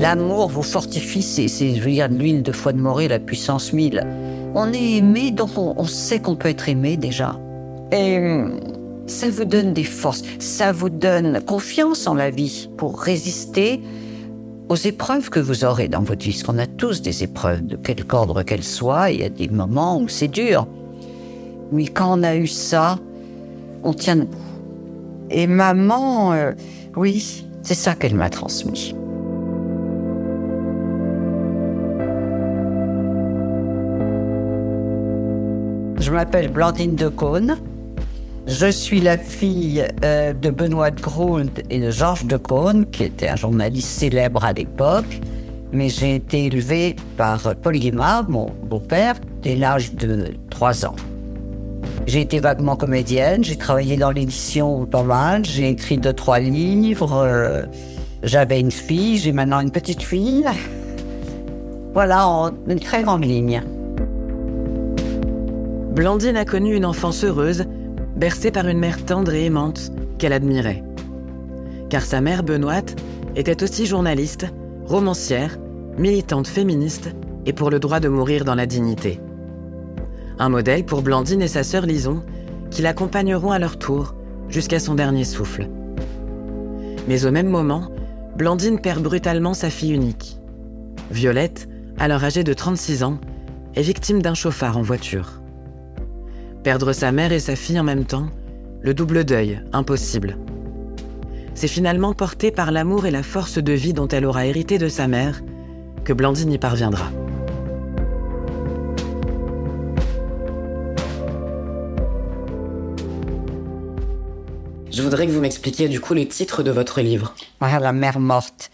L'amour vous fortifie, c'est, je veux l'huile de foie de morée, la puissance 1000. On est aimé, donc on, sait qu'on peut être aimé déjà. Et hum, ça vous donne des forces, ça vous donne confiance en la vie pour résister aux épreuves que vous aurez dans votre vie. Parce qu'on a tous des épreuves, de quelque ordre qu'elles soient. Il y a des moments où c'est dur. Mais quand on a eu ça, on tient Et maman, euh, oui, c'est ça qu'elle m'a transmis. Je m'appelle Blandine de Cône. Je suis la fille euh, de Benoît de Grund et de Georges de Cône, qui était un journaliste célèbre à l'époque. Mais j'ai été élevée par Paul Guimard, mon beau-père, dès l'âge de 3 ans. J'ai été vaguement comédienne, j'ai travaillé dans l'édition pas mal, j'ai écrit deux, trois livres. Euh, j'avais une fille, j'ai maintenant une petite fille. Voilà, en une très grande ligne. Blandine a connu une enfance heureuse, bercée par une mère tendre et aimante qu'elle admirait. Car sa mère, Benoît, était aussi journaliste, romancière, militante féministe et pour le droit de mourir dans la dignité. Un modèle pour Blandine et sa sœur Lison, qui l'accompagneront à leur tour jusqu'à son dernier souffle. Mais au même moment, Blandine perd brutalement sa fille unique. Violette, alors âgée de 36 ans, est victime d'un chauffard en voiture. Perdre sa mère et sa fille en même temps, le double deuil, impossible. C'est finalement porté par l'amour et la force de vie dont elle aura hérité de sa mère que Blandine y parviendra. Je voudrais que vous m'expliquiez du coup le titre de votre livre. la mère morte.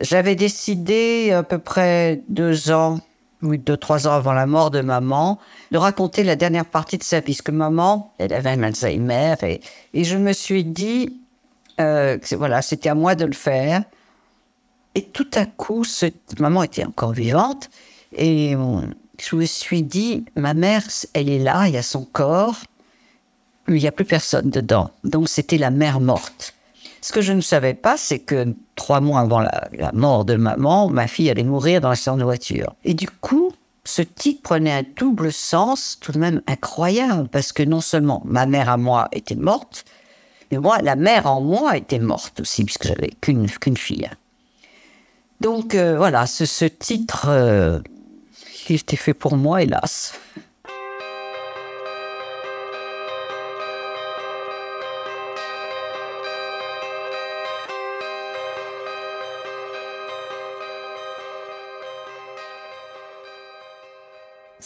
J'avais décidé à peu près deux ans oui, deux, trois ans avant la mort de maman, de raconter la dernière partie de sa vie. Parce que maman, elle avait un Alzheimer. Et, et je me suis dit, euh, voilà, c'était à moi de le faire. Et tout à coup, maman était encore vivante. Et je me suis dit, ma mère, elle est là, il y a son corps, mais il n'y a plus personne dedans. Donc c'était la mère morte. Ce que je ne savais pas, c'est que trois mois avant la, mort de maman, ma fille allait mourir dans l'accident de voiture. Et du coup, ce titre prenait un double sens tout de même incroyable, parce que non seulement ma mère à moi était morte, mais moi, la mère en moi était morte aussi, puisque j'avais qu'une qu'une fille. Donc euh, voilà, ce, titre, euh, il était fait pour moi, hélas.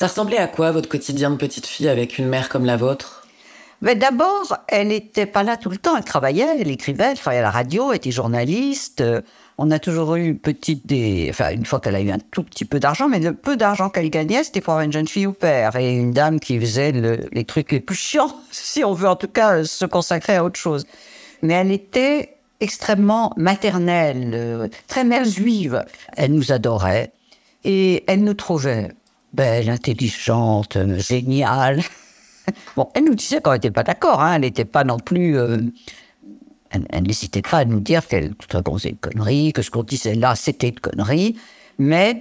Ça ressemblait à quoi votre quotidien de petite fille avec une mère comme la vôtre? Mais d'abord, elle n'était pas là tout le temps. Elle travaillait, elle écrivait, elle travaillait à la radio, elle était journaliste. On a toujours eu petite des, enfin une fois qu'elle a eu un tout petit peu d'argent, mais le peu d'argent qu'elle gagnait, c'était pour avoir une jeune fille au père et une dame qui faisait les trucs les plus chiants, si on veut en tout cas se consacrer à autre chose. Mais elle était extrêmement maternelle, euh, très mère juive. Elle nous adorait et elle nous trouvait belle, intelligente, géniale. bon, elle nous disait qu'on n'était pas d'accord, hein, elle n'était pas non plus... Euh, elle, n'hésitait pas à nous dire qu'elle faisait une connerie, que ce qu'on disait là, c'était une connerie, mais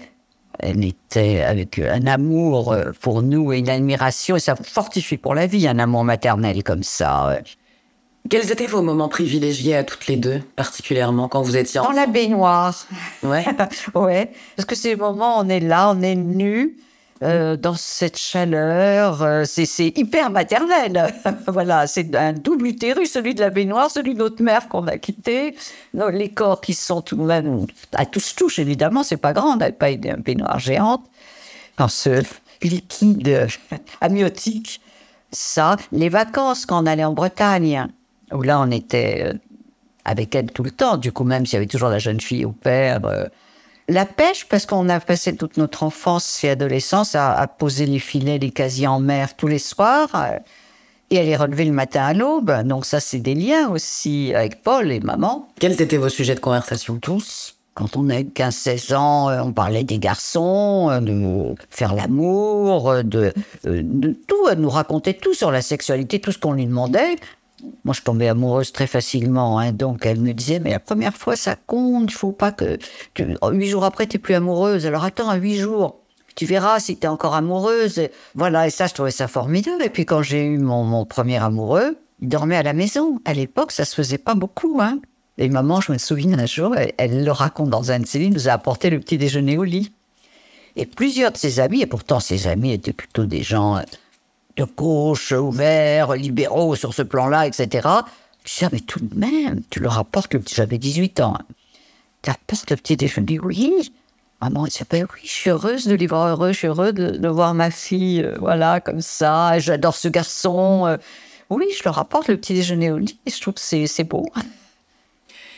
elle était avec un amour euh, pour nous et une admiration, et ça fortifie pour la vie, un amour maternel comme ça. Quels étaient vos moments privilégiés à toutes les deux, particulièrement quand vous étiez Dans la baignoire. Ouais. ouais. Parce que ces moments, on est là, on est nus, euh, dans cette chaleur. Euh, c'est hyper maternel. voilà, c'est un double utérus, celui de la baignoire, celui de notre mère qu'on a quitté. les corps qui sont tout de même à tous touche, évidemment, c'est pas grand, on n'a pas une baignoire géante. Dans ce liquide amniotique, ça. Les vacances, quand on allait en Bretagne, où là, on était euh, avec elle tout le temps. Du coup, même s'il y avait toujours la jeune fille au père, la pêche, parce qu'on a passé toute notre enfance et adolescence à, poser les filets, les casiers en mer tous les soirs, euh, et à les relever le matin à l'aube. Donc ça, c'est des liens aussi avec Paul et maman. Quels étaient vos sujets de conversation Tous. Quand on avait 15-16 ans, euh, on parlait des garçons, euh, de faire l'amour, de, de tout. Elle nous racontait tout sur la sexualité, tout ce qu'on lui demandait. Moi, je tombais amoureuse très facilement, hein, donc elle me disait, mais la première fois, ça compte, il faut pas que... Tu... Huit jours après, tu plus amoureuse, alors attends, à huit jours, tu verras si tu es encore amoureuse. Voilà, et ça, je trouvais ça formidable. Et puis quand j'ai eu mon, mon, premier amoureux, il dormait à la maison. À l'époque, ça se faisait pas beaucoup, hein. Et maman, je me souviens un jour, elle, le raconte dans un de ses livres, nous a apporté le petit déjeuner au lit. Et plusieurs de ses amis, et pourtant ses amis étaient plutôt des gens euh, de gauche, ouverts, libéraux sur ce plan-là, etc. Je disais, ah, mais tout de même, tu leur apportes petit, j'avais 18 ans. Hein. Tu apportes le petit déjeuner, oui. Maman, elle s'appelle, oui, je suis heureuse de les voir heureux, je suis heureuse de, voir ma fille, euh, voilà, comme ça, j'adore ce garçon. Euh. oui, je leur apporte le petit déjeuner au lit, et je trouve que c'est beau.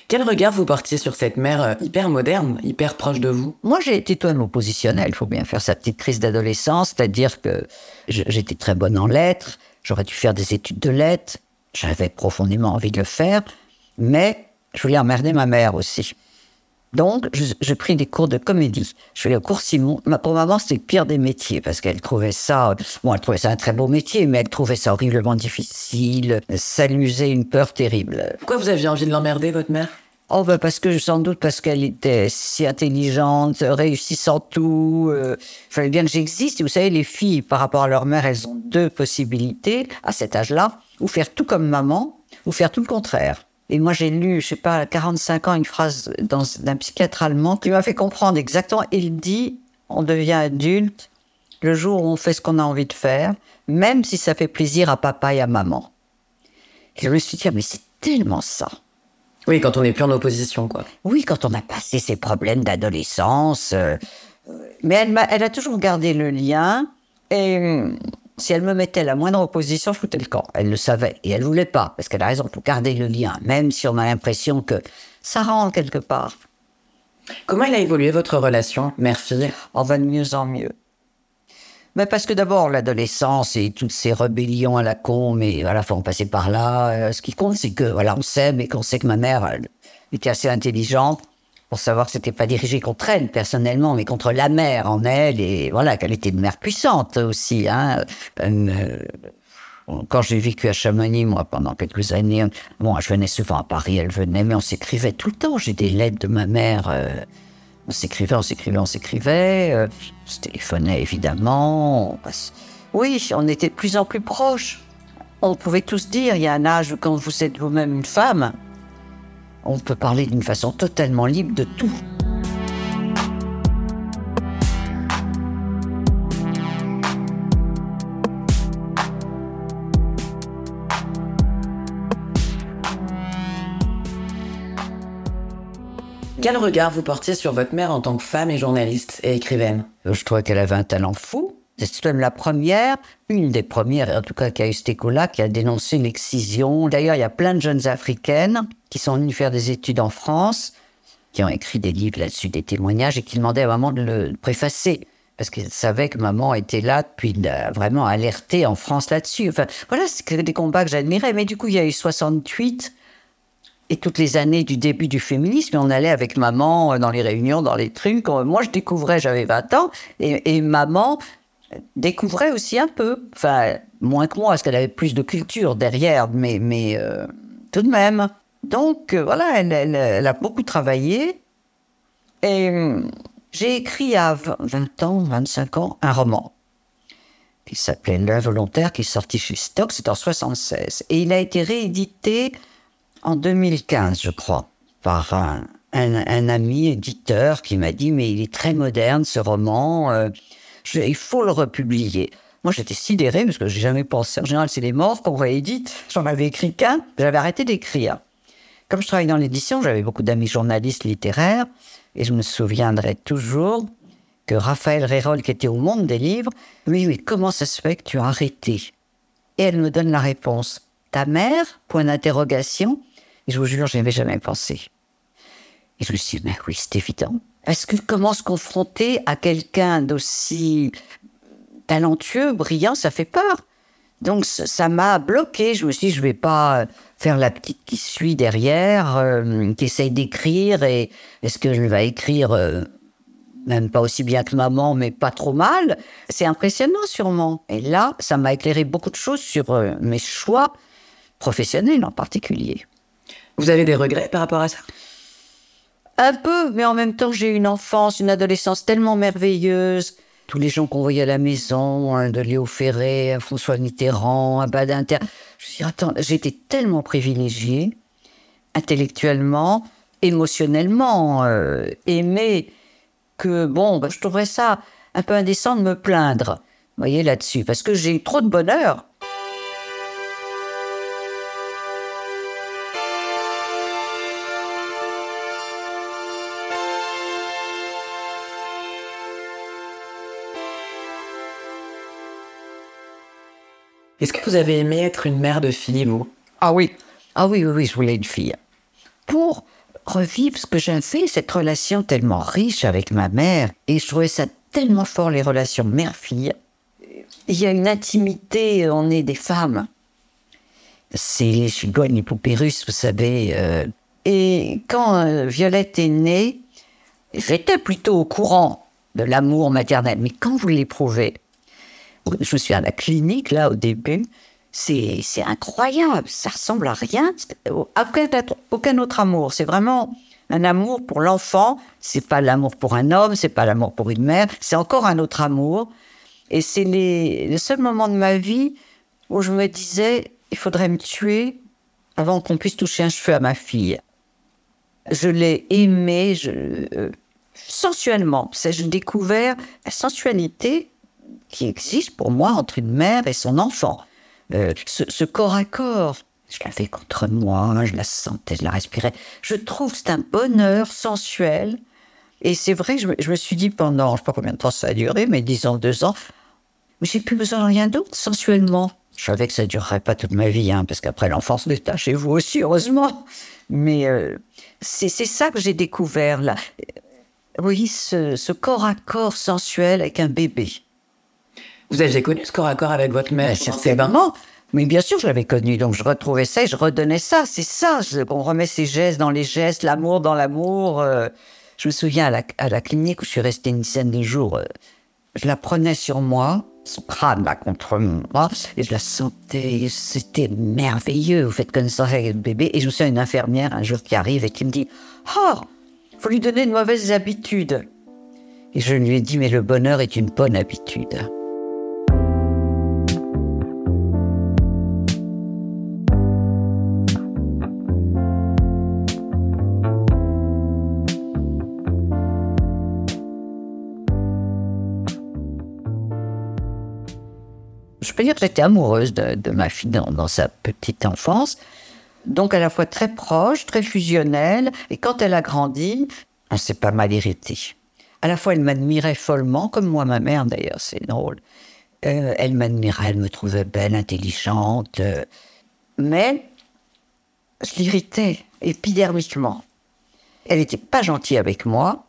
Quel regard vous portiez sur cette mère euh, hyper moderne, hyper proche de vous? Moi, j'ai été totalement positionnelle. Il faut bien faire sa petite crise d'adolescence, c'est-à-dire que j'étais très bonne en lettres, j'aurais dû faire des études de lettres, j'avais profondément envie de le faire, mais je voulais emmerder ma mère aussi. Donc, je, pris des cours de comédie. Je allée au cours Simon. Pour maman, c'était le pire des métiers parce qu'elle trouvait ça, bon, elle trouvait ça un très beau métier, mais elle trouvait ça horriblement difficile. S'amuser une peur terrible. Pourquoi vous aviez envie de l'emmerder, votre mère? Oh, ben parce que sans doute parce qu'elle était si intelligente, réussissant tout. Euh, il fallait bien que j'existe. Et vous savez, les filles, par rapport à leur mère, elles ont deux possibilités à cet âge-là ou faire tout comme maman, ou faire tout le contraire. Et moi, j'ai lu, je sais pas, à 45 ans, une phrase d'un psychiatre allemand qui m'a fait comprendre exactement. Il dit on devient adulte le jour où on fait ce qu'on a envie de faire, même si ça fait plaisir à papa et à maman. Et je me suis dit, ah, mais c'est tellement ça. Oui, quand on n'est plus en opposition, quoi. Oui, quand on a passé ses problèmes d'adolescence. Euh, mais elle, a, elle a toujours gardé le lien. Et si elle me mettait la moindre opposition, je foutais le camp. Elle le savait. Et elle voulait pas, parce qu'elle a raison, pour garder le lien, même si on a l'impression que ça rentre quelque part. Comment elle a évolué votre relation, mère-fille On va de mieux en mieux. Mais parce que d'abord, l'adolescence et toutes ces rébellions à la con, mais voilà, faut en passer par là. Euh, ce qui compte, c'est que, voilà, on s'aime et qu'on sait que ma mère, elle, était assez intelligente pour savoir que c'était pas dirigé contre elle personnellement, mais contre la mère en elle, et voilà, qu'elle était une mère puissante aussi. Hein. Euh, quand j'ai vécu à Chamonix, moi, pendant quelques années, bon, je venais souvent à Paris, elle venait, mais on s'écrivait tout le temps. J'ai des lettres de ma mère. Euh, on s'écrivait, on s'écrivait, on s'écrivait. Euh, on se téléphonait évidemment. Oui, on était de plus en plus proches. On pouvait tous dire, il y a un âge quand vous êtes vous-même une femme, on peut parler d'une façon totalement libre de tout. Quel regard vous portiez sur votre mère en tant que femme et journaliste et écrivaine? Je trouvais qu'elle avait un talent fou. C'est même la première, une des premières, en tout cas, qui a eu cet écho-là, qui a dénoncé l'excision. D'ailleurs, il y a plein de jeunes africaines qui sont venues faire des études en France, qui ont écrit des livres là-dessus, des témoignages, et qui demandaient à maman de le préfacer. Parce qu'elles savaient que maman était là, puis vraiment alertée en France là-dessus. Enfin, voilà, c'est des combats que j'admirais. Mais du coup, il y a eu 68, et toutes les années du début du féminisme, on allait avec maman dans les réunions, dans les trucs. Moi, je découvrais, j'avais 20 ans, et maman découvrait aussi un peu. Enfin, moins que moi, parce qu'elle avait plus de culture derrière, mais, mais euh, tout de même. Donc, euh, voilà, elle, a beaucoup travaillé. Et euh, j'ai écrit à 20 ans, 25 ans, un roman qui s'appelait L'involontaire, qui est sorti chez Stock, c'est en 76. Et il a été réédité en 2015, je crois, par un, un, ami éditeur qui m'a dit, mais il est très moderne, ce roman il faut le republier. Moi, j'étais sidéré parce que j'ai jamais pensé. En général, c'est les morts qu'on réédite. J'en avais écrit qu'un. J'avais arrêté d'écrire. Comme je travaille dans l'édition, j'avais beaucoup d'amis journalistes littéraires. Et je me souviendrai toujours que Raphaël Rérol, qui était au monde des livres, lui, mais comment ça se fait que tu as arrêté? Et elle me donne la réponse. Ta mère? Point d'interrogation. Et je vous jure, je n'y avais jamais pensé. Et je me suis dit, mais oui, c'est évident. Est-ce que comment se confronter à quelqu'un d'aussi talentueux, brillant, ça fait peur. Donc ça m'a bloqué. Je me suis dit, je vais pas faire la petite qui suit derrière, euh, qui essaye d'écrire. Et est-ce que je vais écrire euh, même pas aussi bien que maman, mais pas trop mal? C'est impressionnant sûrement. Et là, ça m'a éclairé beaucoup de choses sur euh, mes choix professionnelle en particulier. Vous avez des regrets par rapport à ça? Un peu, mais en même temps, j'ai eu une enfance, une adolescence tellement merveilleuse. Tous les gens qu'on voyait à la maison, hein, de Léo Ferré, François Mitterrand, à Badinter. Je me suis dit, attends, j'étais tellement privilégiée, intellectuellement, émotionnellement, euh, aimée, que bon, bah, je trouverais ça un peu indécent de me plaindre, voyez, là-dessus, parce que j'ai eu trop de bonheur. Est-ce que vous avez aimé être une mère de fille, vous? Ah oui, ah oui, oui, oui, je voulais une fille. Pour revivre ce que j'ai fait, cette relation tellement riche avec ma mère, et je trouvais ça tellement fort, les relations mère-fille. Il y a une intimité, on est des femmes. C'est les chigognes, les poupées russes, vous savez. euh. Et quand euh, Violette est née, j'étais plutôt au courant de l'amour maternel. Mais quand vous l'éprouvez, je suis à la clinique, là, au début. C'est, incroyable. Ça ressemble à rien. Aucun, autre amour. C'est vraiment un amour pour l'enfant. C'est pas l'amour pour un homme, c'est pas l'amour pour une mère. C'est encore un autre amour. Et c'est le seul moment de ma vie où je me disais, il faudrait me tuer avant qu'on puisse toucher un cheveu à ma fille. Je l'ai aimée je, euh, sensuellement. C'est, j'ai découvert la sensualité qui existe pour moi entre une mère et son enfant. Euh, ce, corps à corps, je l'avais contre moi, je la sentais, je la respirais. Je trouve que c'est un bonheur sensuel. Et c'est vrai je me, je me, suis dit pendant, je ne sais pas combien de temps ça a duré, mais disons deux ans, mais j'ai plus besoin de rien d'autre sensuellement. Je savais que ça ne durerait pas toute ma vie, hein, parce qu'après l'enfance l'État chez vous aussi, heureusement. Mais euh, c'est ça que j'ai découvert là. Oui, ce, ce corps à corps sensuel avec un bébé. Vous aviez connu ce corps à corps avec votre mère Certainement. Mais bien sûr, je l'avais connu. Donc, je retrouvais ça et je redonnais ça. C'est ça. Je, on remet ses gestes dans les gestes, l'amour dans l'amour. Euh, je me souviens à la, à la, clinique où je suis restée une dizaine de jours. Euh, je la prenais sur moi, son crâne là contre moi, et je la sentais. C'était merveilleux. Vous faites connaissance avec le bébé. Et je me souviens une infirmière un jour qui arrive et qui me dit Oh, faut lui donner de mauvaises habitudes. Et je lui ai dit Mais le bonheur est une bonne habitude. Je peux dire que j'étais amoureuse de, ma fille dans, dans, sa petite enfance. Donc à la fois très proche, très fusionnelle. Et quand elle a grandi, on s'est pas mal irrité. À la fois, elle m'admirait follement, comme moi, ma mère d'ailleurs, c'est drôle. Euh, elle m'admirait, elle me trouvait belle, intelligente. Euh, mais je l'irritais épidermiquement. Elle n'était pas gentille avec moi.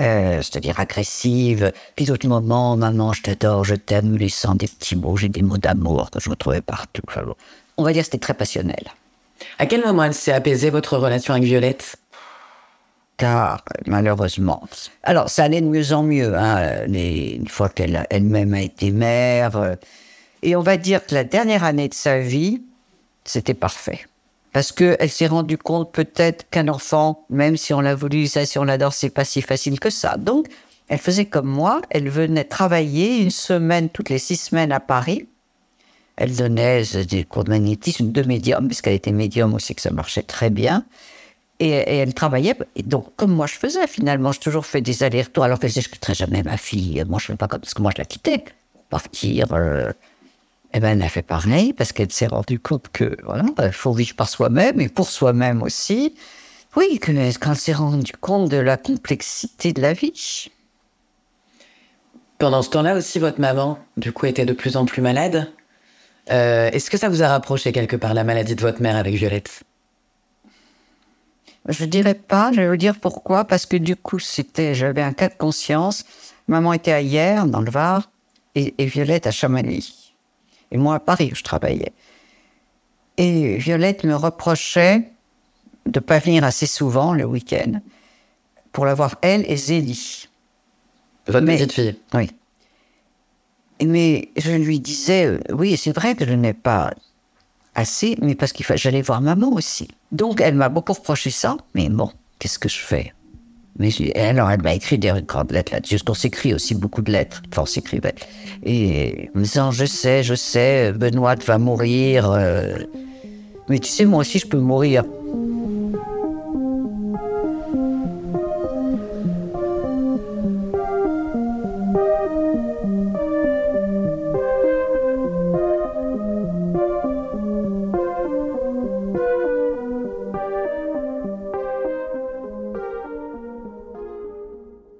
Euh, c'est-à-dire agressive. Puis d'autres moments, maman, je t'adore, je t'aime, laissant des petits mots, j'ai des mots d'amour que je retrouvais partout. On va dire que c'était très passionnel. À quel moment elle s'est apaisée votre relation avec Violette? Tard, malheureusement. Alors, ça allait de mieux en mieux, hein, les, une fois qu'elle elle-même a été mère. Et on va dire que la dernière année de sa vie, c'était parfait parce qu'elle s'est rendue compte peut-être qu'un enfant, même si on l'a voulu, ça, si on l'adore, c'est pas si facile que ça. Donc, elle faisait comme moi, elle venait travailler une semaine, toutes les six semaines à Paris. Elle donnait des cours de magnétisme, de médium, parce qu'elle était médium aussi, que ça marchait très bien. Et, et, elle travaillait, et donc, comme moi je faisais, finalement, j'ai toujours fait des allers-retours, alors qu'elle disait, je ne quitterai jamais ma fille. Moi, je ne fais pas comme, parce que moi, je la quittais. Partir, euh, eh ben, elle a fait pareil parce qu'elle s'est rendue compte que voilà, il faut vivre par soi-même et pour soi-même aussi. Oui, quand elle s'est rendue compte de la complexité de la vie. Pendant ce temps-là aussi, votre maman, du coup, était de plus en plus malade. Euh, Est-ce que ça vous a rapproché quelque part la maladie de votre mère avec Violette? Je dirais pas. Je vais vous dire pourquoi. Parce que du coup, c'était, j'avais un cas de conscience. Maman était à Hier, dans le Var, et, et Violette à Chamonix. Et moi, à Paris, où je travaillais. Et Violette me reprochait de pas venir assez souvent le week-end pour l'avoir, elle et Zélie. Votre mais, petite fille Oui. Mais je lui disais, oui, c'est vrai que je n'ai pas assez, mais parce qu'il j'allais voir maman aussi. Donc elle m'a beaucoup reproché ça, mais bon, qu'est-ce que je fais? Mais alors, elle m'a écrit des grandes lettres là-dessus, parce qu'on s'écrit aussi beaucoup de lettres. Enfin, on s'écrivait. Et me disant, je sais, je sais, Benoît va mourir. Euh, mais tu sais, moi aussi, je peux mourir.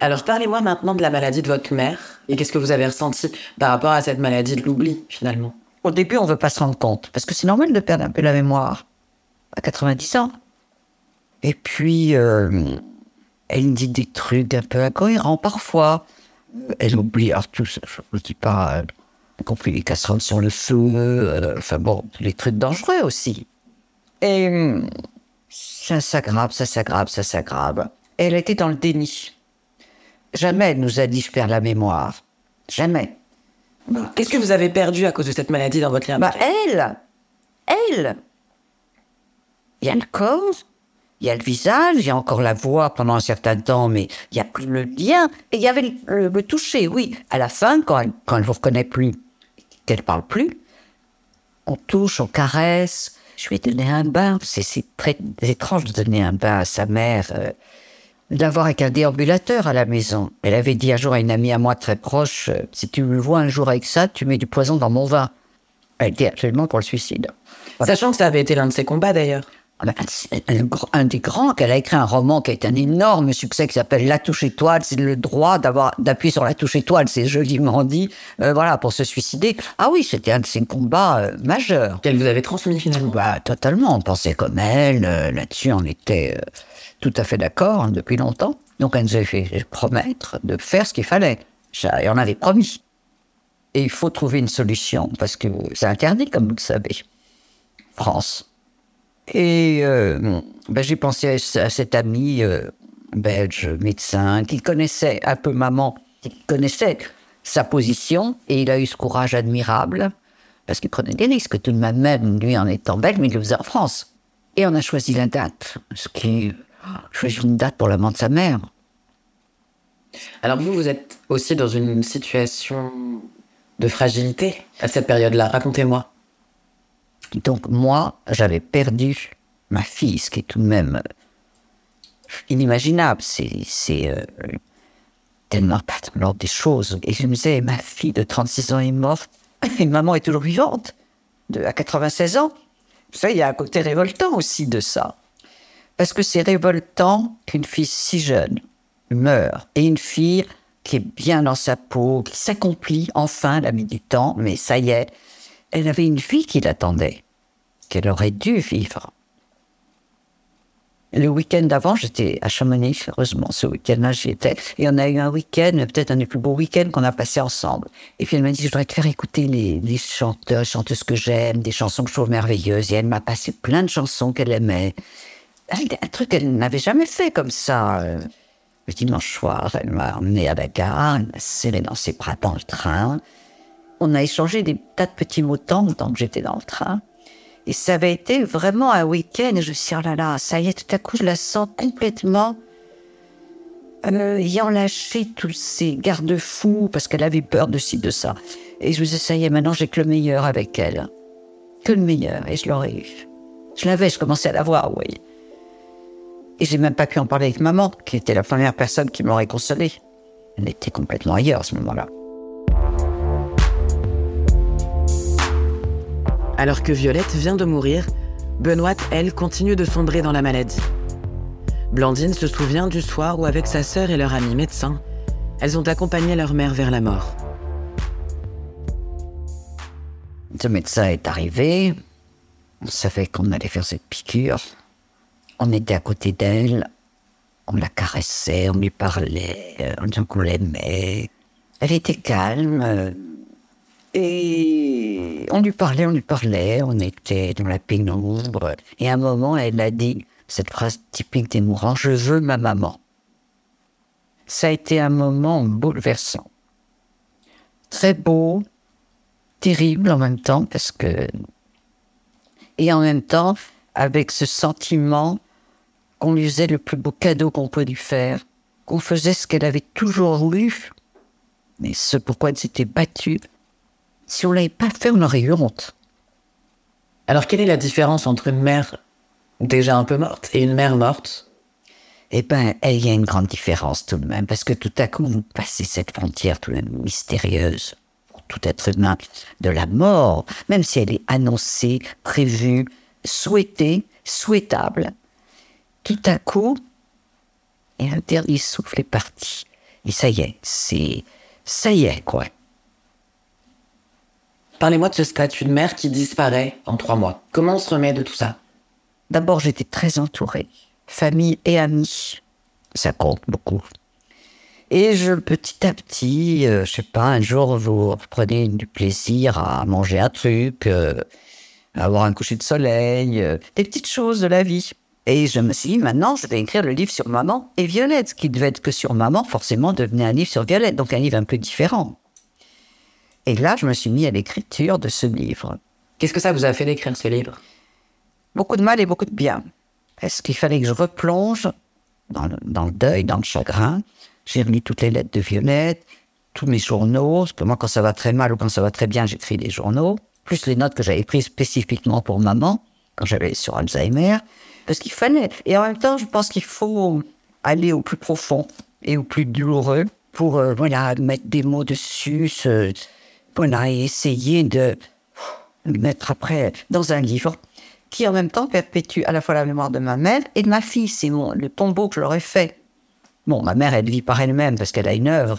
Alors parlez-moi maintenant de la maladie de votre mère et qu'est-ce que vous avez ressenti par rapport à cette maladie de l'oubli finalement? Au début, on ne veut pas se rendre compte parce que c'est normal de perdre un peu la mémoire à 90 ans. Et puis, euh, elle dit des trucs un peu incohérents parfois. Elle oublie tout je ne dis pas, euh, compris les casseroles sur le feu, euh, enfin bon, les trucs dangereux aussi. Et ça s'aggrave, ça s'aggrave, ça s'aggrave. Elle était dans le déni. Jamais elle nous a dit je perds la mémoire. Jamais. Qu'est-ce que vous avez perdu à cause de cette maladie dans votre lien Bah elle Elle Il y a le corps, il y a le visage, il y a encore la voix pendant un certain temps, mais il n'y a plus le lien. Et il y avait le, toucher, oui. À la fin, quand elle, quand elle vous reconnaît plus, qu'elle parle plus, on touche, on caresse. Je lui ai donné un bain. C'est très étrange de donner un bain à sa mère. Euh, d'avoir avec un déambulateur à la maison. Elle avait dit un jour à une amie à moi très proche, euh, si tu me vois un jour avec ça, tu mets du poison dans mon vin. Elle était absolument pour le suicide. Sachant que ça avait été l'un de ses combats d'ailleurs. Ah ben, un, des grands, qu'elle a écrit un roman qui a été un énorme succès qui s'appelle La touche étoile. C'est le droit d'avoir d'appuyer sur la touche étoile, c'est joliment dit. Euh, voilà, pour se suicider. Ah oui, c'était un de ses combats euh, majeurs. Qu'elle vous avait transmis finalement. Bah totalement. On pensait comme elle. Là-dessus, on était tout à fait d'accord hein, depuis longtemps. Donc elle nous a fait promettre de faire ce qu'il fallait. Et on avait promis. Et il faut trouver une solution, parce que c'est interdit, comme vous le savez. France. Et euh, ben, j'ai pensé à, cet ami euh, belge, médecin, qui connaissait un peu maman, qui connaissait sa position, et il a eu ce courage admirable, parce qu'il prenait des risques, tout de même, lui en étant belge, mais il le faisait en France. Et on a choisi la date, ce qui choisi une date pour la mort de sa mère. Alors vous, vous êtes aussi dans une situation de fragilité à cette période-là. Racontez-moi. Donc moi, j'avais perdu ma fille, ce qui est tout de même euh, inimaginable. C'est euh, tellement pas dans l'ordre des choses. Et je me disais, ma fille de 36 ans est morte, et maman est toujours vivante, de, à 96 ans. Vous savez, il y a un côté révoltant aussi de ça. Parce que c'est révoltant qu'une fille si jeune meure. Et une fille qui est bien dans sa peau, qui s'accomplit enfin, la mis du temps, mais ça y est, elle avait une fille qui l'attendait, qu'elle aurait dû vivre. Le week-end d'avant, j'étais à Chamonix, heureusement, ce week-end-là, j'y étais. Et on a eu un week-end, peut-être un des plus beaux week-ends qu'on a passé ensemble. Et puis elle m'a dit, je voudrais te faire écouter les, les chanteurs, chanteuses que j'aime, des chansons que je trouve merveilleuses. Et elle m'a passé plein de chansons qu'elle aimait un truc qu'elle n'avait jamais fait comme ça. Euh, le dimanche soir, elle m'a emmené à la gare, elle m'a serré dans ses bras dans le train. On a échangé des tas de petits mots tant que j'étais dans le train. Et ça avait été vraiment un week-end. je me suis dit, oh là là, ça y est, tout à coup, je la sens complètement euh, ayant lâché tous ces garde-fous parce qu'elle avait peur de ci, de ça. Et je me disais, ça y est, maintenant, j'ai que le meilleur avec elle. Que le meilleur. Et je l'aurais eu. Je l'avais, je commençais à l'avoir, oui. Et j'ai même pas pu en parler avec maman, qui était la première personne qui m'aurait consolé. Elle était complètement ailleurs à ce moment-là. Alors que Violette vient de mourir, Benoît, elle, continue de sombrer dans la maladie. Blandine se souvient du soir où, avec sa sœur et leur ami médecin, elles ont accompagné leur mère vers la mort. Ce médecin est arrivé. On savait qu'on allait faire cette piqûre. On était à côté d'elle, on la caressait, on lui parlait, on disait qu'on l'aimait. Elle était calme. Euh, et on lui parlait, on lui parlait, on était dans la pénombre. Et à un moment, elle a dit cette phrase typique des mourants, je veux ma maman. Ça a été un moment bouleversant. Très beau, terrible en même temps, parce que Et en même temps, avec ce sentiment qu'on lui faisait le plus beau cadeau qu'on peut lui faire, qu'on faisait ce qu'elle avait toujours voulu, mais ce pourquoi elle s'était battue. Si on l'avait pas fait, on aurait eu honte. Alors, quelle est la différence entre une mère déjà un peu morte et une mère morte? Eh ben, il y a une grande différence tout de même, parce que tout à coup, vous passez cette frontière tout de même mystérieuse pour tout être humain de la mort, même si elle est annoncée, prévue, souhaitée, souhaitable. Tout à coup, et un dernier souffle est parti. Et ça y est, c'est, ça y est, quoi. Parlez-moi de ce statut de mère qui disparaît en trois mois. Comment on se remet de tout ça? D'abord, j'étais très entourée, famille et amis. Ça compte beaucoup. Et je, petit à petit, euh, je sais pas, un jour, vous prenez du plaisir à manger un truc, euh, avoir un coucher de soleil, euh, des petites choses de la vie. Et je me suis dit, maintenant, je vais écrire le livre sur maman et Violette. Ce qui devait être que sur maman, forcément, devenait un livre sur Violette, donc un livre un peu différent. Et là, je me suis mis à l'écriture de ce livre. Qu'est-ce que ça vous a fait d'écrire ce livre? Beaucoup de mal et beaucoup de bien. Est-ce qu'il fallait que je replonge dans le, dans le deuil, dans le chagrin? J'ai relu toutes les lettres de Violette, tous mes journaux, parce que moi, quand ça va très mal ou quand ça va très bien, j'écris des journaux, plus les notes que j'avais prises spécifiquement pour maman, quand j'avais sur Alzheimer, parce qu'il fallait. Et en même temps, je pense qu'il faut aller au plus profond et au plus douloureux pour, euh, voilà, mettre des mots dessus, voilà, et essayer de mettre après dans un livre qui en même temps perpétue à la fois la mémoire de ma mère et de ma fille. C'est le tombeau que je leur ai fait. Bon, ma mère, elle vit par elle-même parce qu'elle a une œuvre.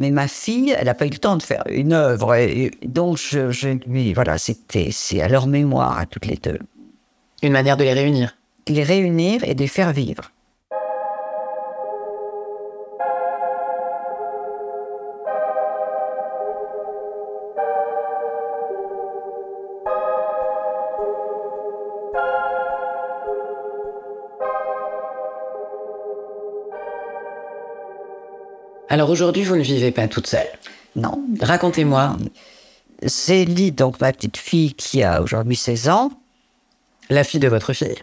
Mais ma fille, elle n'a pas eu le temps de faire une œuvre. Et, donc, je, voilà, c'était, c'est à leur mémoire, à toutes les deux. Une manière de les réunir. Les réunir et de les faire vivre. Alors aujourd'hui, vous ne vivez pas toute seule. Non. Racontez-moi. Célie, donc ma petite fille qui a aujourd'hui 16 ans, La fille de votre fille.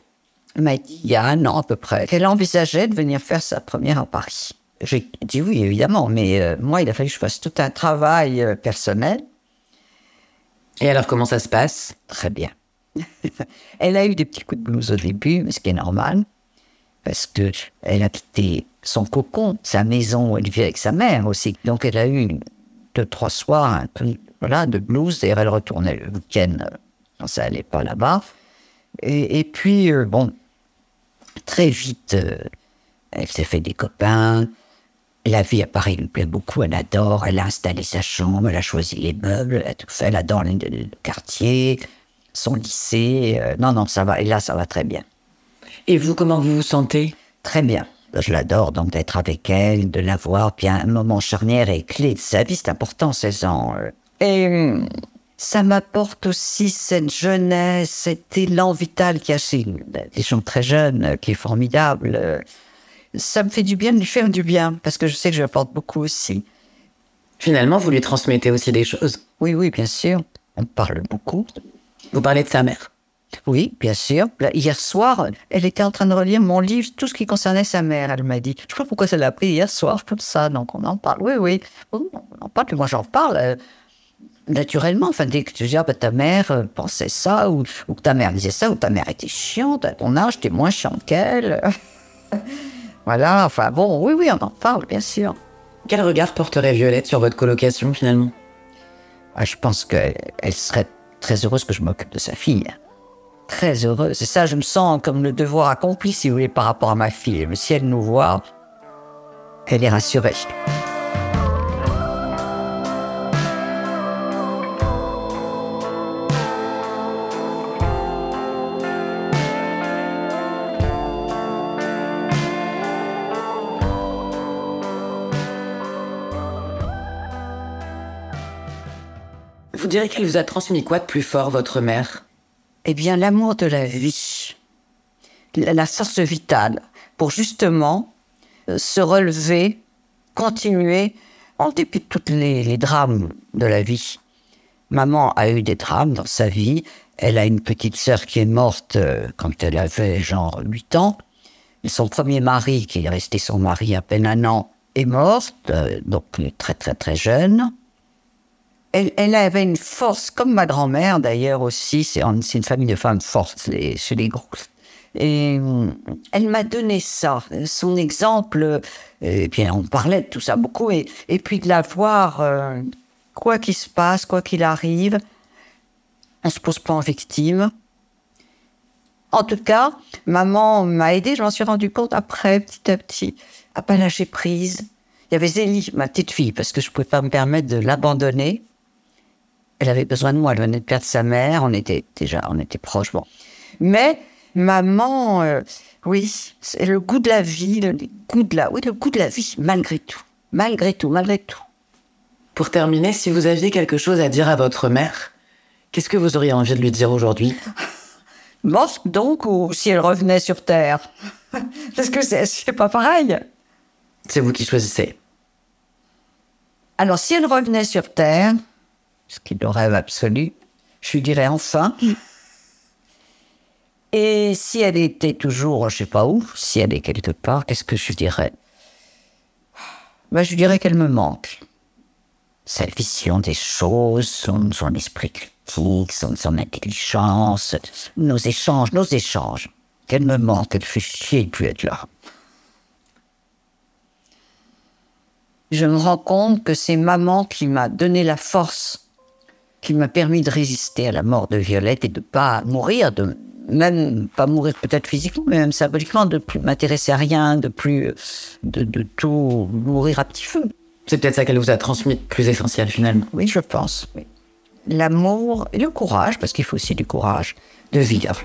m'a dit il y a un an à peu près qu'elle envisageait de venir faire sa première à Paris. J'ai dit oui, évidemment, mais euh, moi, il a fallu que je fasse tout un travail euh, personnel. Et alors, comment ça se passe? Très bien. elle a eu des petits coups de blues au début, ce qui est normal, parce que elle a quitté son cocon, sa maison où elle vivait avec sa mère aussi. Donc elle a eu deux, trois soirs un de blues, et elle retournait le week-end euh, quand ça allait pas là-bas. Et, puis, euh, bon, très vite, euh, elle s'est fait des copains. La vie à Paris lui plaît beaucoup, elle adore, elle a installé sa chambre, elle a choisi les meubles, elle a tout fait, elle adore le, le quartier, son lycée. non, non, ça va, et là, ça va très bien. Et vous, comment vous vous sentez? Très bien. Je l'adore, donc d'être avec elle, de la voir, puis un moment charnière et clé de sa vie, c'est important, 16 ans. euh. Et hum, ça m'apporte aussi cette jeunesse, cet élan vital qu'il y a chez des gens très jeunes, euh, qui est formidable. euh. Ça me fait du bien de lui faire du bien, parce que je sais que je lui apporte beaucoup aussi. Finalement, vous lui transmettez aussi des choses. Oui, oui, bien sûr. On parle beaucoup. Vous parlez de sa mère. Oui, bien sûr. Hier soir, elle était en train de relire mon livre, tout ce qui concernait sa mère, elle m'a dit. Je sais pas pourquoi ça l'a appris hier soir, comme ça, donc on en parle. Oui, oui. On en parle, puis moi j'en parle euh, naturellement. Enfin, dès que tu dis, ah, ben, ta mère euh, pensait ça, ou, ou que ta mère disait ça, ou ta mère était chiante, à ton âge, t'es moins chiante qu'elle. voilà, enfin bon, oui, oui, on en parle, bien sûr. Quel regard porterait Violette sur votre colocation, finalement? Ah, je pense qu'elle serait très heureuse que je m'occupe de sa fille. Très heureuse. Et ça, je me sens comme le devoir accompli, si vous voulez, par rapport à ma fille. Si elle nous voit, elle est rassurée. Vous direz qu'elle vous a transmis quoi de plus fort, votre mère? Eh bien, l'amour de la vie, la, force vitale, pour justement euh, se relever, continuer, en dépit de tous les, drames de la vie. Maman a eu des drames dans sa vie. Elle a une petite sœur qui est morte euh, quand elle avait genre 8 ans. Son premier mari, qui est resté son mari à peine un an, est mort, euh, donc très très très jeune. Elle, avait une force, comme ma grand-mère d'ailleurs aussi, c'est un- c'est une famille de femmes fortes les, chez les grosses. Et euh, elle m'a donné ça, son exemple. Et puis on parlait de tout ça beaucoup. Et, puis de la voir, euh, quoi qu'il se passe, quoi qu'il arrive, elle se pose pas en victime. En tout cas, maman m'a aidé, je m'en suis rendu compte après, petit à petit, à pas lâcher prise. Il y avait Zélie, ma petite fille, parce que je pouvais pas me permettre de l'abandonner. Elle avait besoin de moi, elle venait de perdre sa mère, on était déjà, on était proches, bon. Mais maman, euh, oui, c'est le goût de la vie, le goût de la, oui, le goût de la vie, malgré tout, malgré tout, malgré tout. Pour terminer, si vous aviez quelque chose à dire à votre mère, qu'est-ce que vous auriez envie de lui dire aujourd'hui? Morte donc, ou si elle revenait sur Terre? Parce que c'est c'est pas pareil. C'est vous qui choisissez. Alors, si elle revenait sur Terre, ce qui est le rêve absolu, je lui dirais enfin. Et si elle était toujours, je sais pas où, si elle est quelque part, qu'est-ce que je lui dirais? Ben, Je lui dirais qu'elle me manque. Sa vision des choses, son, son esprit critique, son, son intelligence, nos échanges, nos échanges. Qu'elle me manque, elle fait chier de plus être là. je me rends compte que c'est maman qui m'a donné la force, qui m'a permis de résister à la mort de Violette et de pas mourir, de même pas mourir peut-être physiquement, mais même symboliquement, de plus m'intéresser à rien, de plus de, de tout mourir à petit feu. C'est peut-être ça qu'elle vous a transmis de plus essentiel finalement. Oui, je pense. oui. L'amour et le courage, parce qu'il faut aussi du courage de vivre.